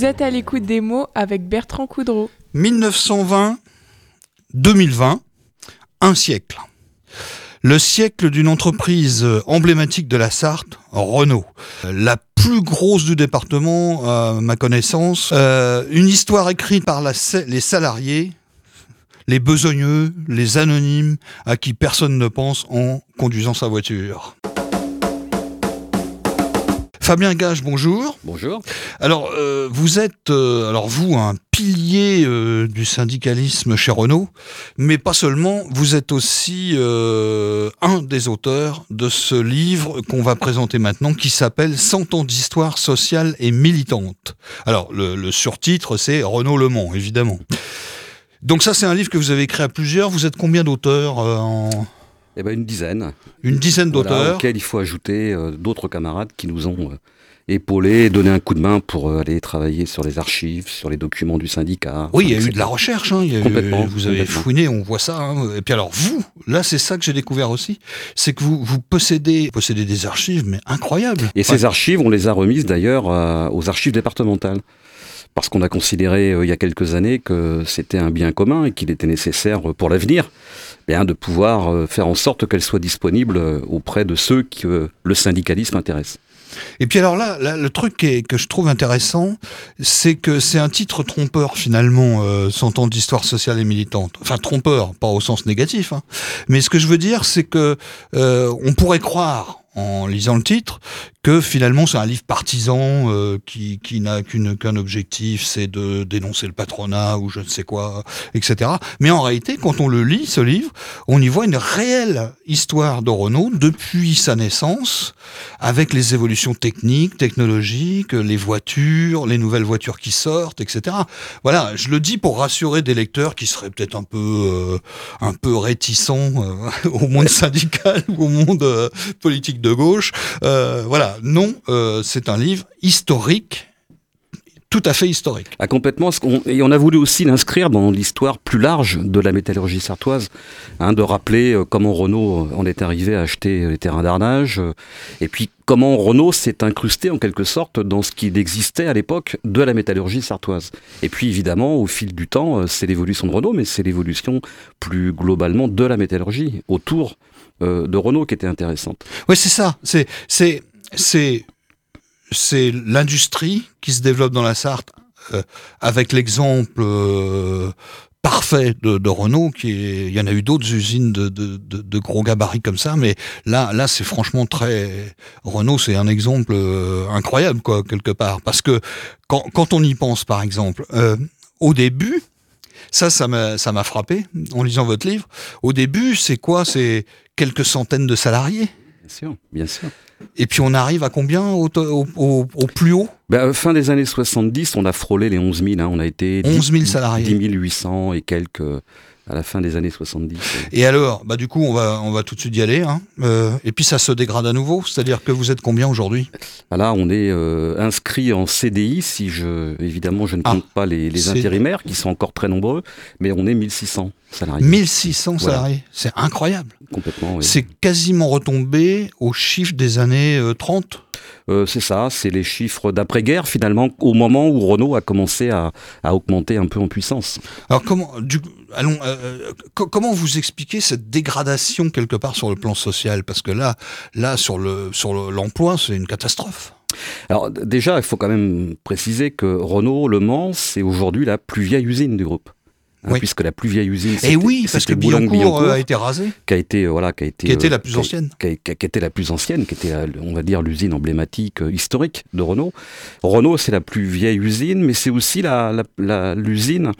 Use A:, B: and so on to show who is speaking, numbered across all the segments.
A: Vous êtes à l'écoute des mots avec Bertrand Coudreau.
B: 1920-2020, un siècle. Le siècle d'une entreprise emblématique de la Sarthe, Renault. La plus grosse du département, à ma connaissance. Euh, une histoire écrite par les salariés, les besogneux, les anonymes, à qui personne ne pense en conduisant sa voiture. Fabien Gage, bonjour.
C: Bonjour.
B: Alors, euh, vous êtes, euh, alors vous, un pilier euh, du syndicalisme chez Renault, mais pas seulement, vous êtes aussi un des auteurs de ce livre qu'on va présenter maintenant, qui s'appelle 100 ans d'histoire sociale et militante. Alors, le, le surtitre, c'est Renault Le Mans, évidemment. Donc ça, c'est un livre que vous avez écrit à plusieurs. Vous êtes combien d'auteurs en...
C: Eh ben une dizaine.
B: Une dizaine d'auteurs. Voilà,
C: auxquels il faut ajouter euh, d'autres camarades qui nous ont euh, épaulés, donné un coup de main pour euh, aller travailler sur les archives, sur les documents du syndicat.
B: Oui, il y a eu de la recherche. Hein, complètement. vous avez fouiné, on voit ça. Hein. Et puis alors vous, là, c'est ça que j'ai découvert aussi, c'est que vous, vous possédez, possédez des archives, mais incroyables.
C: Et ces archives, on les a remises d'ailleurs aux archives départementales parce qu'on a considéré il y a quelques années que c'était un bien commun et qu'il était nécessaire pour l'avenir de pouvoir euh, faire en sorte qu'elle soit disponible euh, auprès de ceux que le syndicalisme intéresse.
B: Et puis alors là, le truc que je trouve intéressant, c'est que c'est un titre trompeur finalement, euh, 100 ans d'histoire sociale et militante. Enfin trompeur, pas au sens négatif. Hein. Mais ce que je veux dire, c'est que euh, on pourrait croire en lisant le titre que finalement c'est un livre partisan euh, qui, qui n'a qu'un objectif, c'est de dénoncer le patronat ou je ne sais quoi, etc. Mais en réalité, quand on le lit, ce livre, on y voit une réelle histoire de Renault depuis sa naissance, avec les évolutions techniques, technologiques, les voitures, les nouvelles voitures qui sortent, etc. Voilà, je le dis pour rassurer des lecteurs qui seraient peut-être un peu euh, un peu réticents euh, au monde syndical ou au monde politique de gauche. voilà non, euh, c'est un livre historique tout à fait historique.
C: Ah, complètement. Et on a voulu aussi l'inscrire dans l'histoire plus large de la métallurgie sartoise, hein, de rappeler euh, comment Renault en est arrivé à acheter les terrains d'arnage, euh, et puis comment Renault s'est incrusté en quelque sorte dans ce qui existait à l'époque de la métallurgie sartoise. Et puis évidemment, au fil du temps, c'est l'évolution de Renault, mais c'est l'évolution plus globalement de la métallurgie autour de Renault qui était intéressante.
B: Oui, c'est ça. C'est c'est c'est l'industrie qui se développe dans la Sarthe euh, avec l'exemple euh, parfait de, Renault qui il y en a eu d'autres usines de, de, gros gabarits comme ça mais là là c'est franchement très Renault c'est un exemple euh, incroyable quoi quelque part parce que quand, quand on y pense par exemple au début ça, ça m'a frappé en lisant votre livre. Au début, c'est quoi? C'est quelques centaines de salariés.
C: Bien sûr, bien sûr.
B: Et puis on arrive à combien au, plus haut?
C: Ben, Fin des années 70, on a frôlé les 11 000. Hein. On a été
B: 11 000 salariés.
C: 10 800 et quelques à la fin des années 70.
B: Et alors, bah du coup, on va, on va tout de suite y aller. Hein. Euh, et puis ça se dégrade à nouveau, c'est-à-dire que vous êtes combien aujourd'hui?
C: Bah Là, on est euh, inscrit en CDI, si je, évidemment, je ne compte ah, pas les, les intérimaires, qui sont encore très nombreux, mais on est 1600 salariés.
B: 1600 salariés, c'est incroyable.
C: Complètement, oui.
B: C'est quasiment retombé au chiffre des années 30 euh,
C: euh, c'est ça, c'est les chiffres d'après-guerre finalement, au moment où Renault a commencé à, augmenter un peu en puissance.
B: Alors comment, allons, euh, comment vous expliquez cette dégradation quelque part sur le plan social? Parce que là, là sur le sur l'emploi, c'est une catastrophe.
C: Alors déjà, il faut quand même préciser que Renault Le Mans, c'est aujourd'hui la plus vieille usine du groupe. Hein, puisque la plus vieille usine.
B: Et oui, parce que Billancourt, euh, a été rasé.
C: Qui a été, euh, voilà, qui a été.
B: Qui était la plus ancienne.
C: Qui, a, été la plus ancienne, qui était, on va dire, l'usine emblématique euh, historique de Renault. Renault, c'est la plus vieille usine, mais c'est aussi l'usine la, l'usine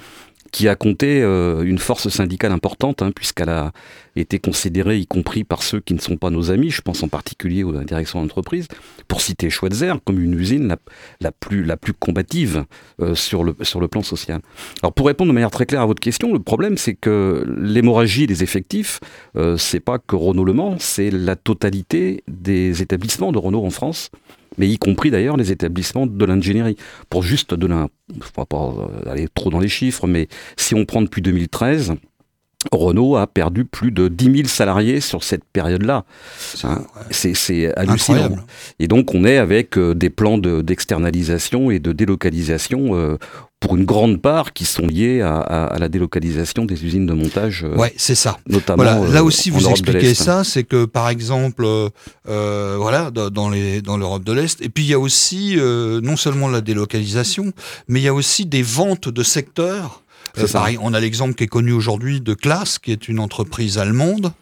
C: qui a compté euh, une force syndicale importante, hein, puisqu'elle a été considérée, y compris par ceux qui ne sont pas nos amis, je pense en particulier aux directions d'entreprise, pour citer Schweitzer comme une usine la, plus, la plus combative euh, sur, le, sur le plan social. Alors pour répondre de manière très claire à votre question, le problème c'est que l'hémorragie des effectifs, euh, c'est pas que Renault Le Mans, c'est la totalité des établissements de Renault en France mais y compris d'ailleurs les établissements de l'ingénierie. Pour juste donner un, ne pas aller trop dans les chiffres, mais si on prend depuis 2013, Renault a perdu plus de 10 000 salariés sur cette période-là. Hein, c'est hallucinant. Et donc on est avec euh, des plans d'externalisation et de délocalisation euh, pour une grande part qui sont liés à, la délocalisation des usines de montage.
B: Euh, ouais, c'est ça.
C: Notamment.
B: là aussi, vous expliquez ça, c'est que par exemple, voilà, dans les dans l'Europe de l'Est, et puis il y a aussi non seulement la délocalisation, mais il y a aussi des ventes de secteurs euh, pareil, on a l'exemple qui est connu aujourd'hui de Class, qui est une entreprise allemande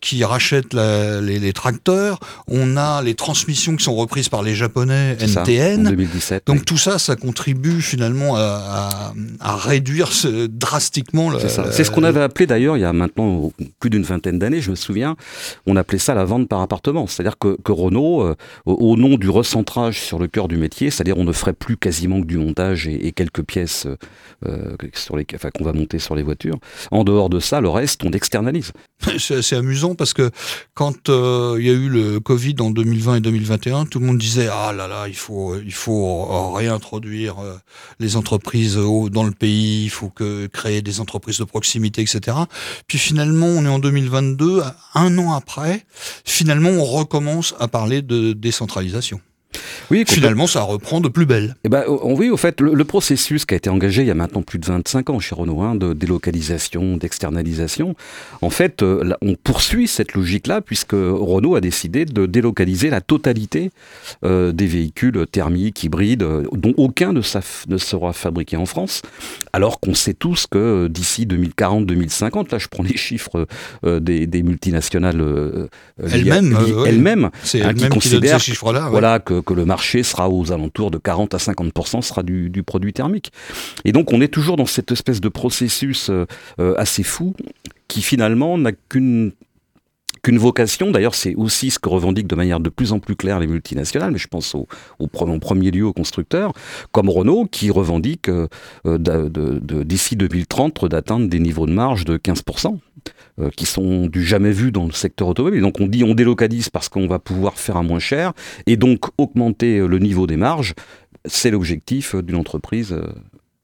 B: qui rachètent les, tracteurs. On a les transmissions qui sont reprises par les Japonais NTN.
C: en 2017,
B: Donc tout ça, ça contribue finalement à, réduire drastiquement.
C: C'est ce qu'on avait appelé d'ailleurs il y a maintenant plus d'une vingtaine d'années, je me souviens, on appelait ça la vente par appartement. C'est-à-dire que, Renault, euh, au nom du recentrage sur le cœur du métier, c'est-à-dire on ne ferait plus quasiment que du montage et, quelques pièces euh, sur les, enfin, qu'on va monter sur les voitures. En dehors de ça, le reste, on externalise.
B: C'est assez amusant parce que quand euh, il y a eu le Covid en 2020 et 2021, tout le monde disait ah là là, il faut il faut réintroduire euh, les entreprises dans le pays, il faut que créer des entreprises de proximité, etc. Puis finalement, on est en 2022, un an après, finalement, on recommence à parler de décentralisation. Oui, Finalement, ça reprend de plus belle.
C: Eh ben, oui, au fait, le, processus qui a été engagé il y a maintenant plus de 25 ans chez Renault, hein, de délocalisation, d'externalisation, en fait, euh, on poursuit cette logique-là puisque Renault a décidé de délocaliser la totalité euh, des véhicules thermiques, hybrides, euh, dont aucun ne, ne, sera fabriqué en France, alors qu'on sait tous que d'ici 2040-2050, là je prends les chiffres des, multinationales
B: elles-mêmes,
C: elles-mêmes,
B: c'est hein, qui considèrent
C: voilà, que que le marché sera aux alentours de 40 à 50% sera du, produit thermique. Et donc on est toujours dans cette espèce de processus euh, euh, assez fou qui finalement n'a qu'une qu'une vocation, d'ailleurs c'est aussi ce que revendiquent de manière de plus en plus claire les multinationales, mais je pense au, en premier lieu aux constructeurs, comme Renault, qui revendique euh, d'ici 2030 d'atteindre des niveaux de marge de 15%. Euh, qui sont du jamais vu dans le secteur automobile. donc on dit on délocalise parce qu'on va pouvoir faire à moins cher et donc augmenter euh, le niveau des marges. C'est l'objectif d'une entreprise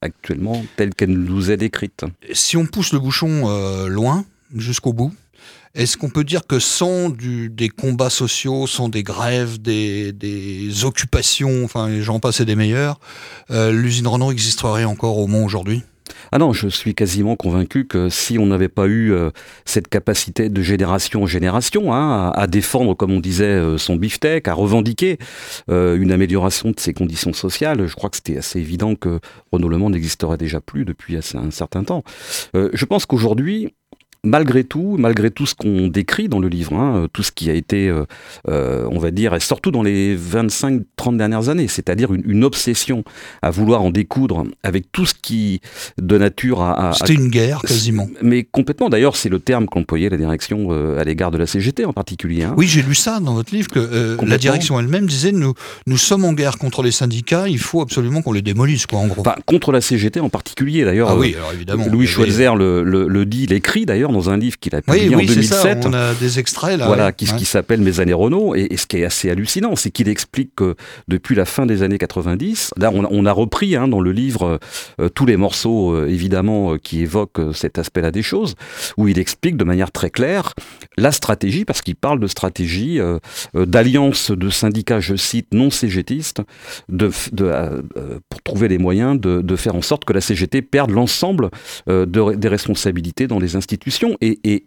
C: actuellement telle qu'elle nous est décrite.
B: Si on pousse le bouchon loin, jusqu'au bout, est-ce qu'on peut dire que sans des combats sociaux, sans des grèves, des, occupations, enfin les gens passaient des meilleurs, l'usine Renault existerait encore au moins aujourd'hui?
C: Ah non, je suis quasiment convaincu que si on n'avait pas eu euh, cette capacité de génération en génération hein, à, défendre, comme on disait, euh, son beefsteak, à revendiquer euh, une amélioration de ses conditions sociales, je crois que c'était assez évident que Renault Le n'existerait déjà plus depuis un certain temps. je pense qu'aujourd'hui, malgré tout, malgré tout ce qu'on décrit dans le livre, hein, tout ce qui a été, euh, euh, on va dire, et surtout dans les 25-30 dernières années, c'est-à-dire une, obsession à vouloir en découdre avec tout ce qui, de nature à...
B: C'était une guerre, quasiment.
C: Mais complètement, d'ailleurs, c'est le terme qu'employait la direction euh, à l'égard de la CGT en particulier. Hein.
B: Oui, j'ai lu ça dans votre livre, que la direction elle-même disait, nous, nous sommes en guerre contre les syndicats, il faut absolument qu'on les démolisse, quoi, en gros.
C: Enfin, contre la CGT en particulier, d'ailleurs.
B: Ah oui, alors évidemment.
C: Louis Schweitzer le, le, le, dit, l'écrit d'ailleurs dans un livre qu'il a publié en 2007.
B: Ça, on a des extraits là.
C: Voilà, qui, qui s'appelle Mes années Renault. Et, ce qui est assez hallucinant, c'est qu'il explique que depuis la fin des années 90, là on, a repris hein, dans le livre euh, tous les morceaux euh, évidemment euh, qui évoquent cet aspect-là des choses, où il explique de manière très claire la stratégie, parce qu'il parle de stratégie d'alliance de syndicats, je cite, non cégétistes, de, pour trouver les moyens de, faire en sorte que la CGT perde l'ensemble des responsabilités dans les institutions. Et,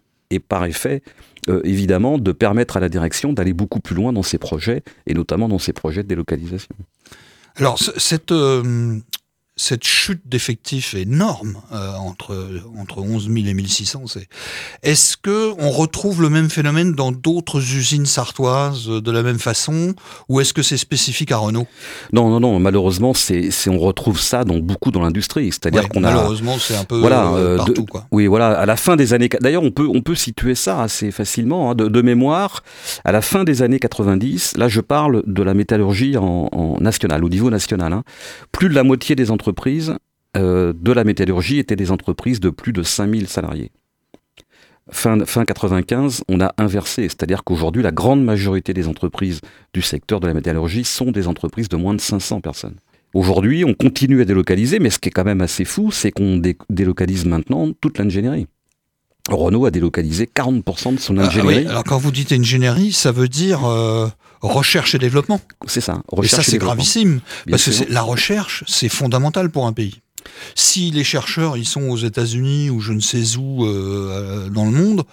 C: par effet, euh, évidemment, de permettre à la direction d'aller beaucoup plus loin dans ses projets, et notamment dans ses projets de délocalisation.
B: Alors, cette, euh, cette chute d'effectifs énorme euh, entre entre 11 000 et 1600. Est-ce que on retrouve le même phénomène dans d'autres usines sartoises de la même façon, ou est-ce que c'est spécifique à Renault?
C: Non, non, non. Malheureusement, c'est on retrouve ça dans beaucoup dans l'industrie. C'est-à-dire qu'on
B: a malheureusement c'est un peu voilà, euh, partout quoi.
C: Oui, voilà. À la fin des années, d'ailleurs, on peut on peut situer ça assez facilement hein, de, mémoire. À la fin des années 90, là, je parle de la métallurgie en, en national, au niveau national. Hein. Plus de la moitié des entreprises entreprises euh, de la métallurgie étaient des entreprises de plus de 5000 salariés. Fin, fin 95, on a inversé, c'est-à-dire qu'aujourd'hui, la grande majorité des entreprises du secteur de la métallurgie sont des entreprises de moins de 500 personnes. Aujourd'hui, on continue à délocaliser, mais ce qui est quand même assez fou, c'est qu'on délocalise maintenant toute l'ingénierie. Renault a délocalisé 40% de son
B: Ah,
C: ingénierie.
B: oui, alors quand vous dites ingénierie, ça veut dire euh, recherche et développement.
C: C'est ça.
B: et
C: recherche
B: ça, c'est gravissime.
C: Bien
B: Parce que
C: sûr.
B: la recherche, c'est fondamental pour un pays. Si les chercheurs, ils sont aux États-Unis ou je ne sais où euh, dans le monde,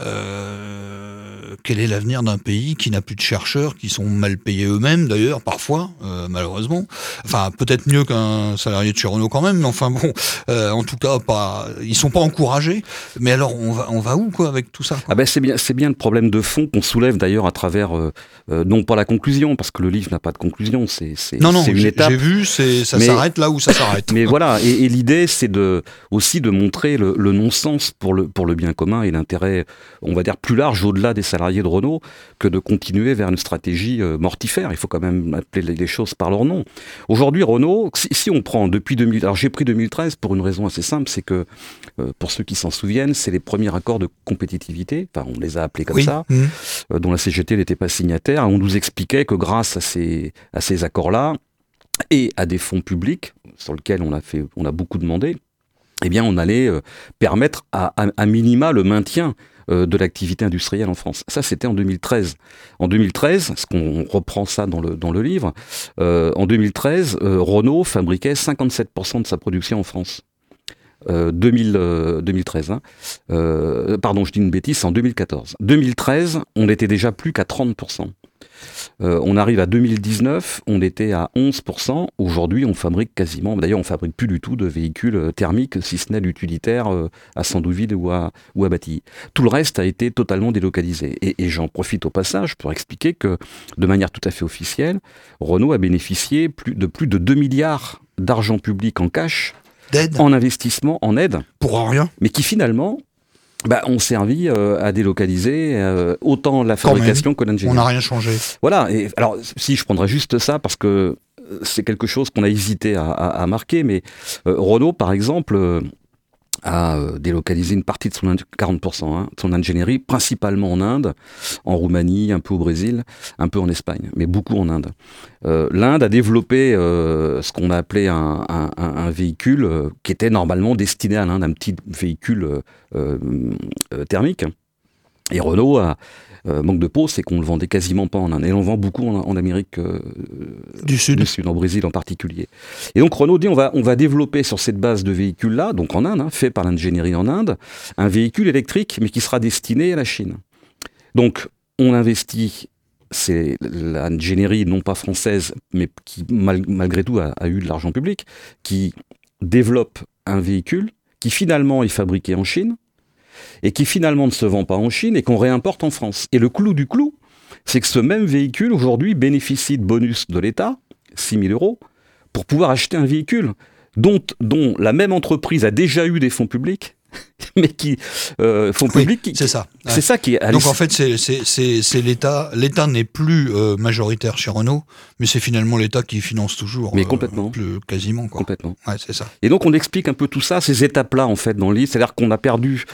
B: euh, quel est l'avenir d'un pays qui n'a plus de chercheurs, qui sont mal payés eux-mêmes d'ailleurs, parfois, euh, malheureusement? Enfin, peut-être mieux qu'un salarié de chez Renault quand même, mais enfin bon, euh, en tout cas, pas, ils sont pas encouragés. Mais alors, on va, on va où quoi avec tout ça quoi?
C: Ah ben c'est bien, c'est bien le problème de fond qu'on soulève d'ailleurs à travers euh, euh, non pas la conclusion parce que le livre n'a pas de conclusion, c'est c'est
B: Non, non,
C: c'est une
B: j'ai
C: étape.
B: j'ai vu, c'est ça
C: Mais-
B: s'arrête là où ça s'arrête.
C: Mais voilà, et, et l'idée c'est de aussi de montrer le, le non-sens pour le pour le bien commun et l'intérêt, on va dire plus large au-delà des salariés de Renault que de continuer vers une stratégie euh, mortifère. Il faut quand même appeler les, les choses par leur nom. Aujourd'hui, Renault, si, si on prend depuis 2000, alors j'ai pris 2013 pour une raison assez simple, c'est que euh, pour ceux qui s'en souviennent, c'est les premiers accords de compétitivité. Enfin, on les a appelés comme
B: oui.
C: ça.
B: mmh.
C: euh, dont la CGT n'était pas signataire. On nous expliquait que grâce à ces, à ces accords-là et à des fonds publics sur lesquels on a, fait, on a beaucoup demandé, eh bien, on allait euh, permettre à, minima le maintien euh, de l'activité industrielle en France. Ça, c'était en 2013. En 2013, ce qu'on reprend ça dans le, dans le livre, euh, en 2013, euh, Renault fabriquait 57% de sa production en France. Euh, 2000, euh, 2013. Hein. Pardon, je dis une bêtise, en 2014. 2013, on n'était déjà plus qu'à 30%. Euh, on arrive à 2019, on était à 11%. Aujourd'hui, on fabrique quasiment, d'ailleurs, on fabrique plus du tout de véhicules euh, thermiques, si ce n'est l'utilitaire euh, à Sandouville ou à, ou à Batilly. Tout le reste a été totalement délocalisé. Et, et j'en profite au passage pour expliquer que, de manière tout à fait officielle, Renault a bénéficié plus, de plus de 2 milliards d'argent public en cash, en investissement, en aide,
B: pour rien.
C: mais qui finalement bah, ont servi euh, à délocaliser euh, autant la fabrication que
B: On
C: l'ingénierie.
B: n'a rien changé.
C: Voilà, et alors si je prendrais juste ça parce que euh, c'est quelque chose qu'on a hésité à, à- à marquer, mais euh, Renault par exemple euh, a euh, délocalisé une partie de son ing- 40% hein, de son ingénierie, principalement en Inde, en Roumanie, un peu au Brésil, un peu en Espagne, mais beaucoup en Inde. Euh, L'Inde a développé euh, ce qu'on a appelé un, véhicule qui était normalement destiné à l'Inde, un petit véhicule thermique. Et Renault a euh, manque de peau, c'est qu'on le vendait quasiment pas en Inde. Et on le vend beaucoup en, en Amérique euh,
B: Du Sud.
C: du Sud, en Brésil en particulier. Et donc Renault dit on va, on va développer sur cette base de véhicules-là, donc en Inde, hein, fait par l'ingénierie en Inde, un véhicule électrique, mais qui sera destiné à la Chine. Donc on investit, c'est l'ingénierie non pas française, mais qui mal- malgré tout a, a eu de l'argent public, qui développe un véhicule qui finalement est fabriqué en Chine et qui finalement ne se vend pas en Chine et qu'on réimporte en France. Et le clou du clou, c'est que ce même véhicule aujourd'hui bénéficie de bonus de l'État, 6 000 euros, pour pouvoir acheter un véhicule dont, dont la même entreprise a déjà eu des fonds publics, mais qui euh, fonds
B: Oui,
C: publics, qui-
B: C'est ça. Ouais.
C: c'est ça qui est
B: Donc en fait, c'est- l'État. L'État n'est plus euh, majoritaire chez Renault, mais c'est finalement l'État qui finance toujours.
C: Mais
B: euh,
C: complètement.
B: plus- quasiment quoi.
C: complètement.
B: Ouais, c'est ça.
C: Et donc on explique un peu tout ça, ces étapes-là en fait dans le livre. C'est-à-dire qu'on a perdu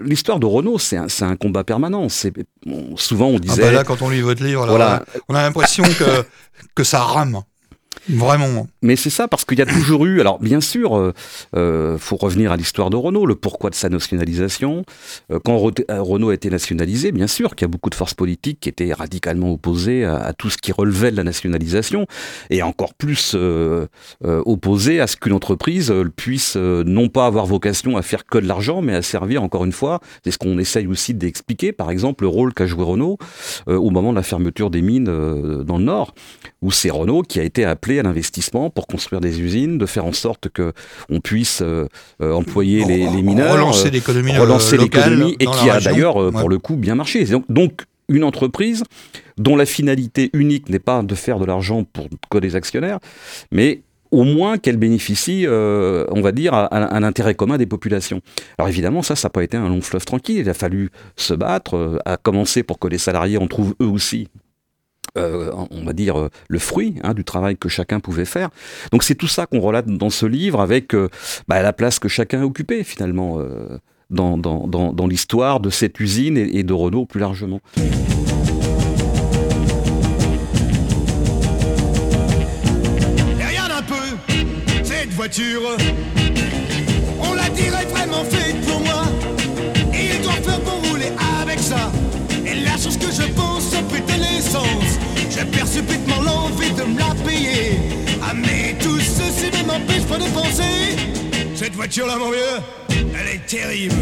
C: l'histoire de Renault, c'est un, combat permanent. C'est bon, souvent on
B: Ah
C: disait
B: bah là, quand on lit votre livre, là,
C: Voilà.
B: on a l'impression que que ça rame. Vraiment.
C: Mais c'est ça, parce qu'il y a toujours eu. Alors, bien sûr, euh, euh, faut revenir à l'histoire de Renault, le pourquoi de sa nationalisation. Euh, quand euh, Renault a été nationalisé, bien sûr qu'il y a beaucoup de forces politiques qui étaient radicalement opposées à, tout ce qui relevait de la nationalisation, et encore plus opposées à ce qu'une entreprise puisse non pas avoir vocation à faire que de l'argent, mais à servir, encore une fois, c'est ce qu'on essaye aussi d'expliquer, par exemple, le rôle qu'a joué Renault au moment de la fermeture des mines dans le Nord où c'est Renault qui a été appelé à l'investissement pour construire des usines, de faire en sorte que on puisse euh, employer les, les mineurs,
B: Relancer
C: euh,
B: l'économie euh,
C: relancer l'économie et qui a d'ailleurs
B: Ouais.
C: pour le coup bien marché. Donc, donc une entreprise dont la finalité unique n'est pas de faire de l'argent pour que des actionnaires, mais au moins qu'elle bénéficie, euh, on va dire, à, à l'intérêt commun des populations. Alors évidemment, ça, ça n'a pas été un long fleuve tranquille. Il a fallu se battre, euh, à commencer pour que les salariés en trouvent eux aussi euh, on va dire, euh, le fruit hein, du travail que chacun pouvait faire. Donc c'est tout ça qu'on relate dans ce livre avec euh, bah, la place que chacun occupait finalement dans, dans, dans, l'histoire de cette usine et, de Renault plus largement.
D: Perçu subitement l'envie de me la payer. Ah, mais tout ceci ne m'empêche pas de penser. Cette voiture-là, mon vieux, elle est terrible.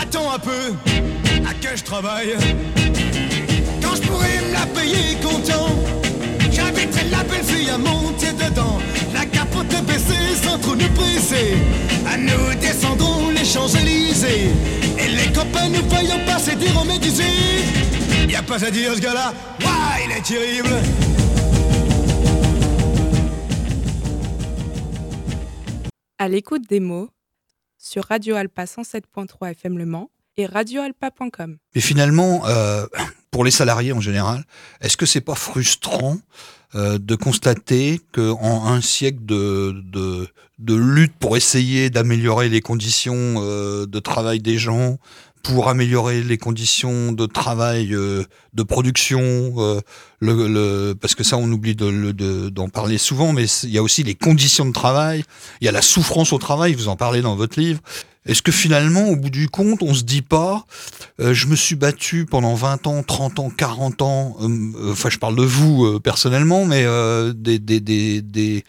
D: Attends un peu, à que je travaille? Quand je pourrais me la payer content, j'inviterai la belle fille à monter dedans. Mais disent Y a pas à dire ce gars-là, Ouah, il est terrible.
A: À l'écoute des mots sur Radio Alpa 107.3 FM Le Mans et radioalpa.com.
B: Et finalement, euh, pour les salariés en général, est-ce que c'est pas frustrant euh, de constater que en un siècle de, de, de lutte pour essayer d'améliorer les conditions euh, de travail des gens, pour améliorer les conditions de travail, euh, de production, euh, le, le- parce que ça on oublie de le- de- d'en parler souvent, mais il y a aussi les conditions de travail, il y a la souffrance au travail, vous en parlez dans votre livre. Est-ce que finalement, au bout du compte, on se dit pas, euh, je me suis battu pendant 20 ans, 30 ans, 40 ans, euh, euh, enfin je parle de vous euh, personnellement, mais des, des, des, des,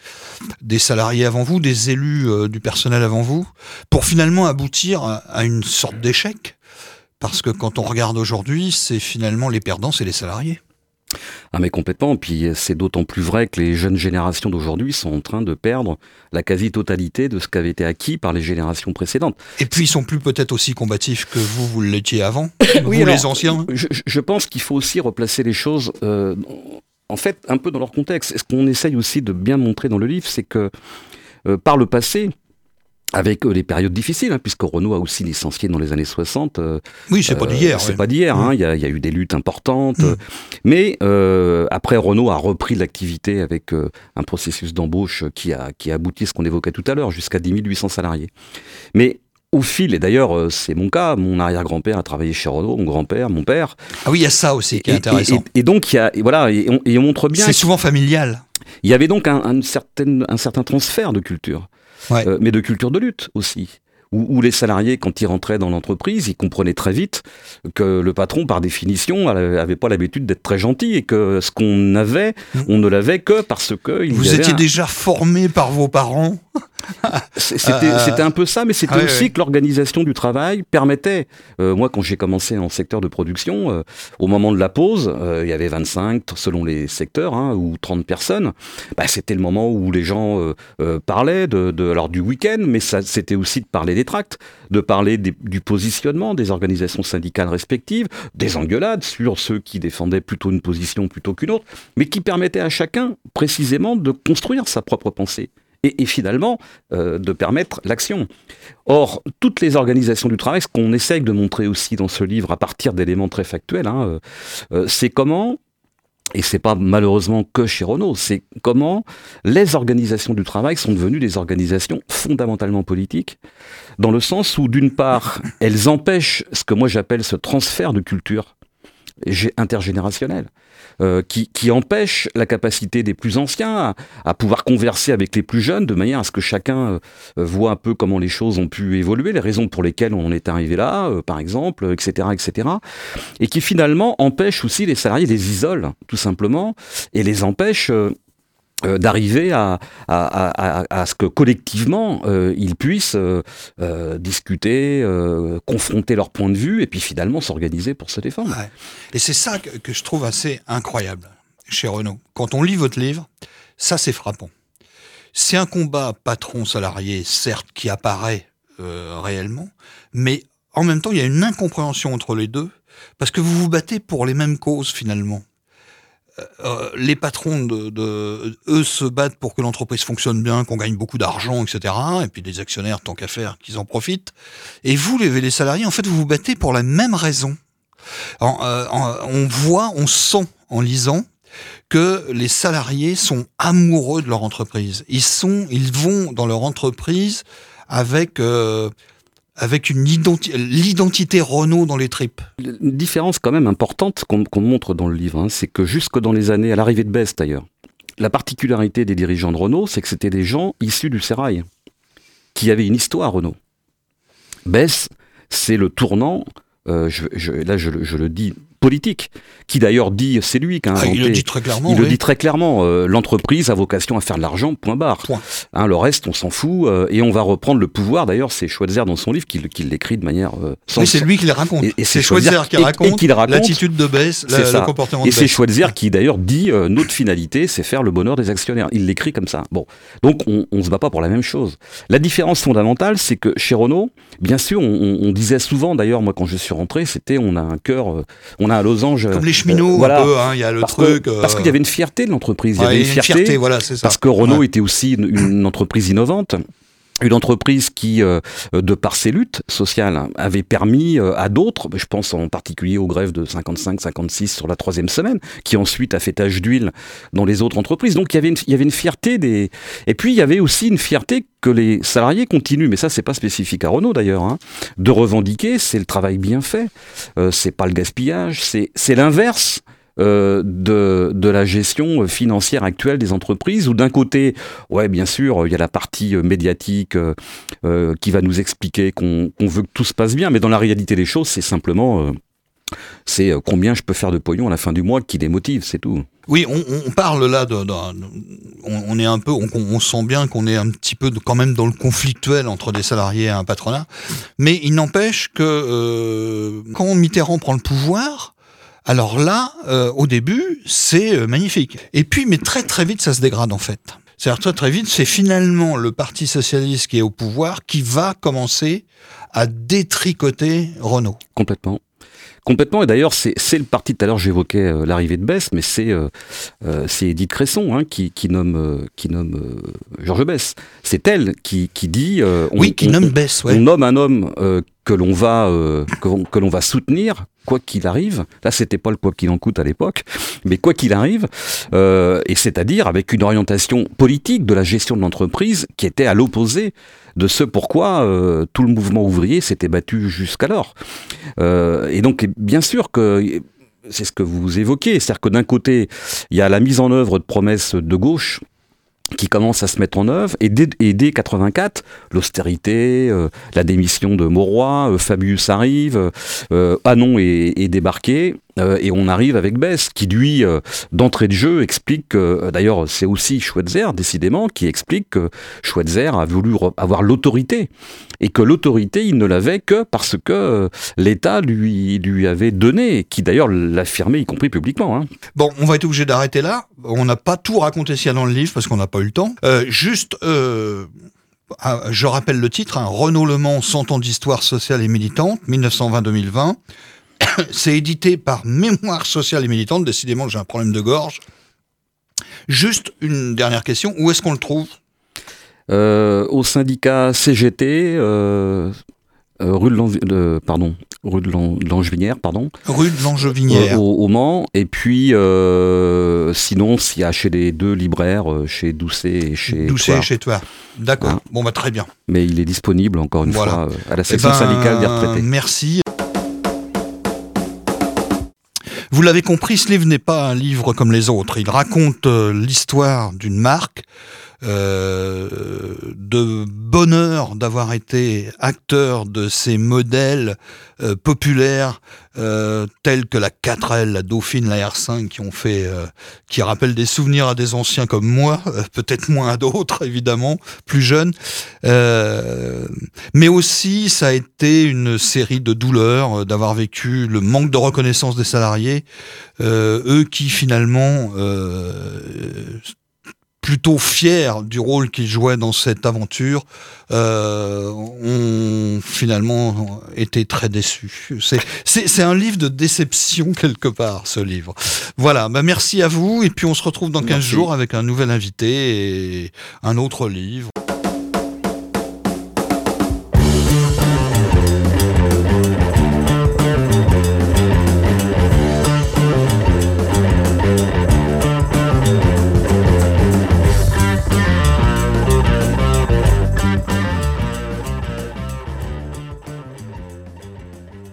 B: des salariés avant vous, des élus du personnel avant vous, pour finalement aboutir à une sorte d'échec? Parce que quand on regarde aujourd'hui, c'est finalement les perdants, c'est les salariés.
C: Ah mais complètement, puis c'est d'autant plus vrai que les jeunes générations d'aujourd'hui sont en train de perdre la quasi-totalité de ce qui avait été acquis par les générations précédentes.
B: Et puis ils sont plus peut-être aussi combatifs que vous, vous l'étiez avant,
C: Oui,
B: vous
C: alors,
B: les anciens.
C: Je, je- pense qu'il faut aussi replacer les choses, euh, en fait, un peu dans leur contexte. Et ce qu'on essaye aussi de bien montrer dans le livre, c'est que euh, par le passé, avec euh, les périodes difficiles, hein, puisque Renault a aussi licencié dans les années 60. euh,
B: Oui, c'est pas
C: euh,
B: d'hier.
C: C'est
B: ouais.
C: pas d'hier. hein,
B: Mm.
C: Il y, a, il y a eu des luttes importantes.
B: Mm.
C: euh, Mais euh, après, Renault a repris l'activité avec euh, un processus d'embauche qui a, qui a abouti à ce qu'on évoquait tout à l'heure, jusqu'à 10 800 salariés. Mais au fil, et d'ailleurs euh, c'est mon cas, mon arrière-grand-père a travaillé chez Renault, mon grand-père, mon père.
B: Ah oui, il y a ça aussi qui est
C: Et-
B: intéressant.
C: Et, et donc, il y a, voilà, et on, montre bien
B: C'est souvent familial.
C: il y avait donc un, un certain, un certain transfert de culture,
B: Ouais.
C: Euh, mais de culture de lutte aussi. Où, où les salariés, quand ils rentraient dans l'entreprise, ils comprenaient très vite que le patron, par définition, avait pas l'habitude d'être très gentil et que ce qu'on avait,
B: Mm.
C: on ne l'avait que parce que il y
B: Vous
C: avait
B: étiez
C: un-
B: déjà formé par vos parents.
C: C'était
B: Euh,
C: c'était un peu ça, mais c'était aussi que l'organisation du travail permettait. euh, moi, quand j'ai commencé en secteur de production, euh, au moment de la pause, euh, il y avait 25, selon les secteurs, hein, ou 30 personnes. Bah, c'était le moment où les gens euh, euh, parlaient de, de- alors du week-end, mais c'était aussi de parler des tracts, de parler des- du positionnement des organisations syndicales respectives, des engueulades sur ceux qui défendaient plutôt une position plutôt qu'une autre, mais qui permettaient à chacun précisément de construire sa propre pensée. Et, et finalement, euh, de permettre l'action. Or, toutes les organisations du travail, ce qu'on essaye de montrer aussi dans ce livre à partir d'éléments très factuels, hein, euh, euh, c'est comment, et c'est pas malheureusement que chez Renault, c'est comment les organisations du travail sont devenues des organisations fondamentalement politiques, dans le sens où, d'une part, elles empêchent ce que moi j'appelle ce transfert de culture intergénérationnel. euh, qui, empêche la capacité des plus anciens à, pouvoir converser avec les plus jeunes de manière à ce que chacun euh, euh, voit un peu comment les choses ont pu évoluer, les raisons pour lesquelles on est arrivé là, par exemple, etc., etc. Et qui finalement empêche aussi les salariés, les isole tout simplement, et les empêche euh, d'arriver à, à, à, à- ce que collectivement euh, ils puissent euh, discuter, confronter leurs points de vue et puis finalement s'organiser pour se défendre.
B: Et c'est ça que, je trouve assez incroyable chez Renault. Quand on lit votre livre, ça c'est frappant. C'est un combat patron-salarié, certes, qui apparaît réellement, mais en même temps, il y a une incompréhension entre les deux, parce que vous vous battez pour les mêmes causes finalement. Euh, euh, les patrons, de, eux, se battent pour que l'entreprise fonctionne bien, qu'on gagne beaucoup d'argent, etc. Et puis les actionnaires, tant qu'à faire, qu'ils en profitent. Et vous, les, salariés, en fait, vous vous battez pour la même raison. Euh, on voit, on sent en lisant que les salariés sont amoureux de leur entreprise. Ils sont, ils vont dans leur entreprise avec avec une identi- l'identité Renault dans les tripes.
C: Une différence quand même importante qu'on montre dans le livre, hein, c'est que jusque dans les années, à l'arrivée de Best d'ailleurs, la particularité des dirigeants de Renault, c'est que c'était des gens issus du sérail, qui avaient une histoire Renault. Bess, c'est le tournant. euh, là, je le dis politique, qui d'ailleurs dit, c'est lui qui a
B: Ah, il le dit très clairement.
C: Il le dit très clairement, euh, l'entreprise a vocation à faire de l'argent, point barre.
B: Point.
C: Hein, le reste, on s'en fout, euh, et on va reprendre le pouvoir. D'ailleurs, c'est Schweitzer dans son livre qui, qui l'écrit de manière euh, sans-
B: c'est lui qui les raconte.
C: Et- et
B: c'est Schweitzer
C: Schweitzer
B: qui
C: et- et
B: raconte
C: le raconte.
B: l'attitude de baisse, la- le comportement
C: Et c'est. Schweitzer qui d'ailleurs dit euh, notre finalité, c'est faire le bonheur des actionnaires. Il l'écrit comme ça. Bon, donc on, on se bat pas pour la même chose. La différence fondamentale, c'est que chez Renault, bien sûr, on, on- on disait souvent, d'ailleurs, moi quand je suis rentré, c'était on a un cœur, on a un losange.
B: Comme les cheminots,
C: euh, voilà.
B: un peu, hein, il y a le
C: parce
B: truc.
C: que-
B: euh,
C: parce qu'il y avait une fierté de l'entreprise. Il y avait
B: une fierté, voilà, c'est ça.
C: parce que Renault était aussi une, une entreprise innovante. Une entreprise qui, euh, de par ses luttes sociales, avait permis euh, à d'autres, je pense en particulier aux grèves de 55-56 sur la troisième semaine, qui ensuite a fait tache d'huile dans les autres entreprises. Donc il y avait une, fierté des... Et puis il y avait aussi une fierté que les salariés continuent, mais ça c'est pas spécifique à Renault d'ailleurs, hein, de revendiquer, c'est le travail bien fait, euh, c'est pas le gaspillage, c'est l'inverse euh, de, de la gestion financière actuelle des entreprises, où d'un côté, ouais, bien sûr, il y a la partie euh, médiatique euh, qui va nous expliquer qu'on qu'on veut que tout se passe bien, mais dans la réalité des choses, c'est simplement, c'est combien je peux faire de pognon à la fin du mois qui les motive, c'est tout.
B: Oui, on, parle là de, on, est un peu, on, sent bien qu'on est un petit peu quand même dans le conflictuel entre des salariés et un patronat, mais il n'empêche que quand Mitterrand prend le pouvoir, alors là, euh, au début, c'est euh, magnifique. Et puis, mais très très vite, ça se dégrade en fait. C'est-à-dire très très vite, c'est finalement le Parti socialiste qui est au pouvoir qui va commencer à détricoter Renault.
C: Complètement. Complètement, et d'ailleurs, c'est le parti, tout à l'heure j'évoquais euh, l'arrivée de Bess, mais c'est euh, euh, c'est Edith Cresson hein, qui, qui nomme, qui nomme Georges Bess. C'est elle qui, qui dit... on-
B: oui, qui
C: on-
B: nomme
C: on-
B: Bess,
C: On
B: ouais.
C: nomme un homme que l'on va euh, que, l'on- va soutenir quoi qu'il arrive. Là, c'était pas le quoi qu'il en coûte à l'époque, mais quoi qu'il arrive, euh, et c'est-à-dire avec une orientation politique de la gestion de l'entreprise qui était à l'opposé de ce pourquoi euh, tout le mouvement ouvrier s'était battu jusqu'alors. Et donc, bien sûr que c'est ce que vous évoquez, c'est-à-dire que d'un côté, il y a la mise en œuvre de promesses de gauche qui commence à se mettre en œuvre. Et dès, et dès 84, l'austérité, euh, la démission de Mauroy, euh, Fabius arrive, euh, Anon est, est débarqué, euh, et on arrive avec Bess, qui lui, euh, d'entrée de jeu, explique que, euh, d'ailleurs c'est aussi Schweitzer, décidément, qui explique que Schweitzer a voulu avoir l'autorité, et que l'autorité, il ne l'avait que parce que euh, l'État lui, lui avait donné, qui d'ailleurs l'affirmait, y compris publiquement. Hein.
B: Bon, on va être obligé d'arrêter là. On n'a pas tout raconté qu'il y a dans le livre parce qu'on n'a pas eu le temps. Juste, je rappelle le titre, hein, Renaud Le Mans, 100 ans d'histoire sociale et militante, 1920-2020. C'est édité par Mémoire sociale et militante. Décidément, j'ai un problème de gorge. Juste une dernière question. Où est-ce qu'on le trouve?
C: Euh, au syndicat CGT, euh, euh, rue de, pardon, rue de Lan- de Langevinière, pardon,
B: Rue de Langevinière.
C: euh, au, au Mans. Et puis, euh, sinon, s'il y a chez les deux libraires, chez Doucet et chez
B: Doucet,
C: Toire.
B: chez toi. D'accord.
C: Hein.
B: Bon, bah, très bien.
C: Mais il est disponible, encore une
B: Voilà.
C: fois, à la
B: Eh
C: section
B: ben,
C: syndicale des retraités.
B: Merci. Vous l'avez compris, ce livre n'est pas un livre comme les autres. Il raconte euh, l'histoire d'une marque, euh, de bonheur d'avoir été acteur de ces modèles euh, populaires euh, tels que la 4L, la Dauphine, la R5, qui ont fait, qui rappellent des souvenirs à des anciens comme moi, peut-être moins à d'autres évidemment, plus jeunes. Mais aussi, ça a été une série de douleurs d'avoir vécu le manque de reconnaissance des salariés, eux qui finalement, plutôt fiers du rôle qu'ils jouaient dans cette aventure, euh, ont finalement été très déçus. C'est- C'est c'est un livre de déception quelque part, ce livre. Voilà, bah merci à vous, et puis on se retrouve dans 15
C: Merci.
B: jours avec un nouvel invité et un autre livre.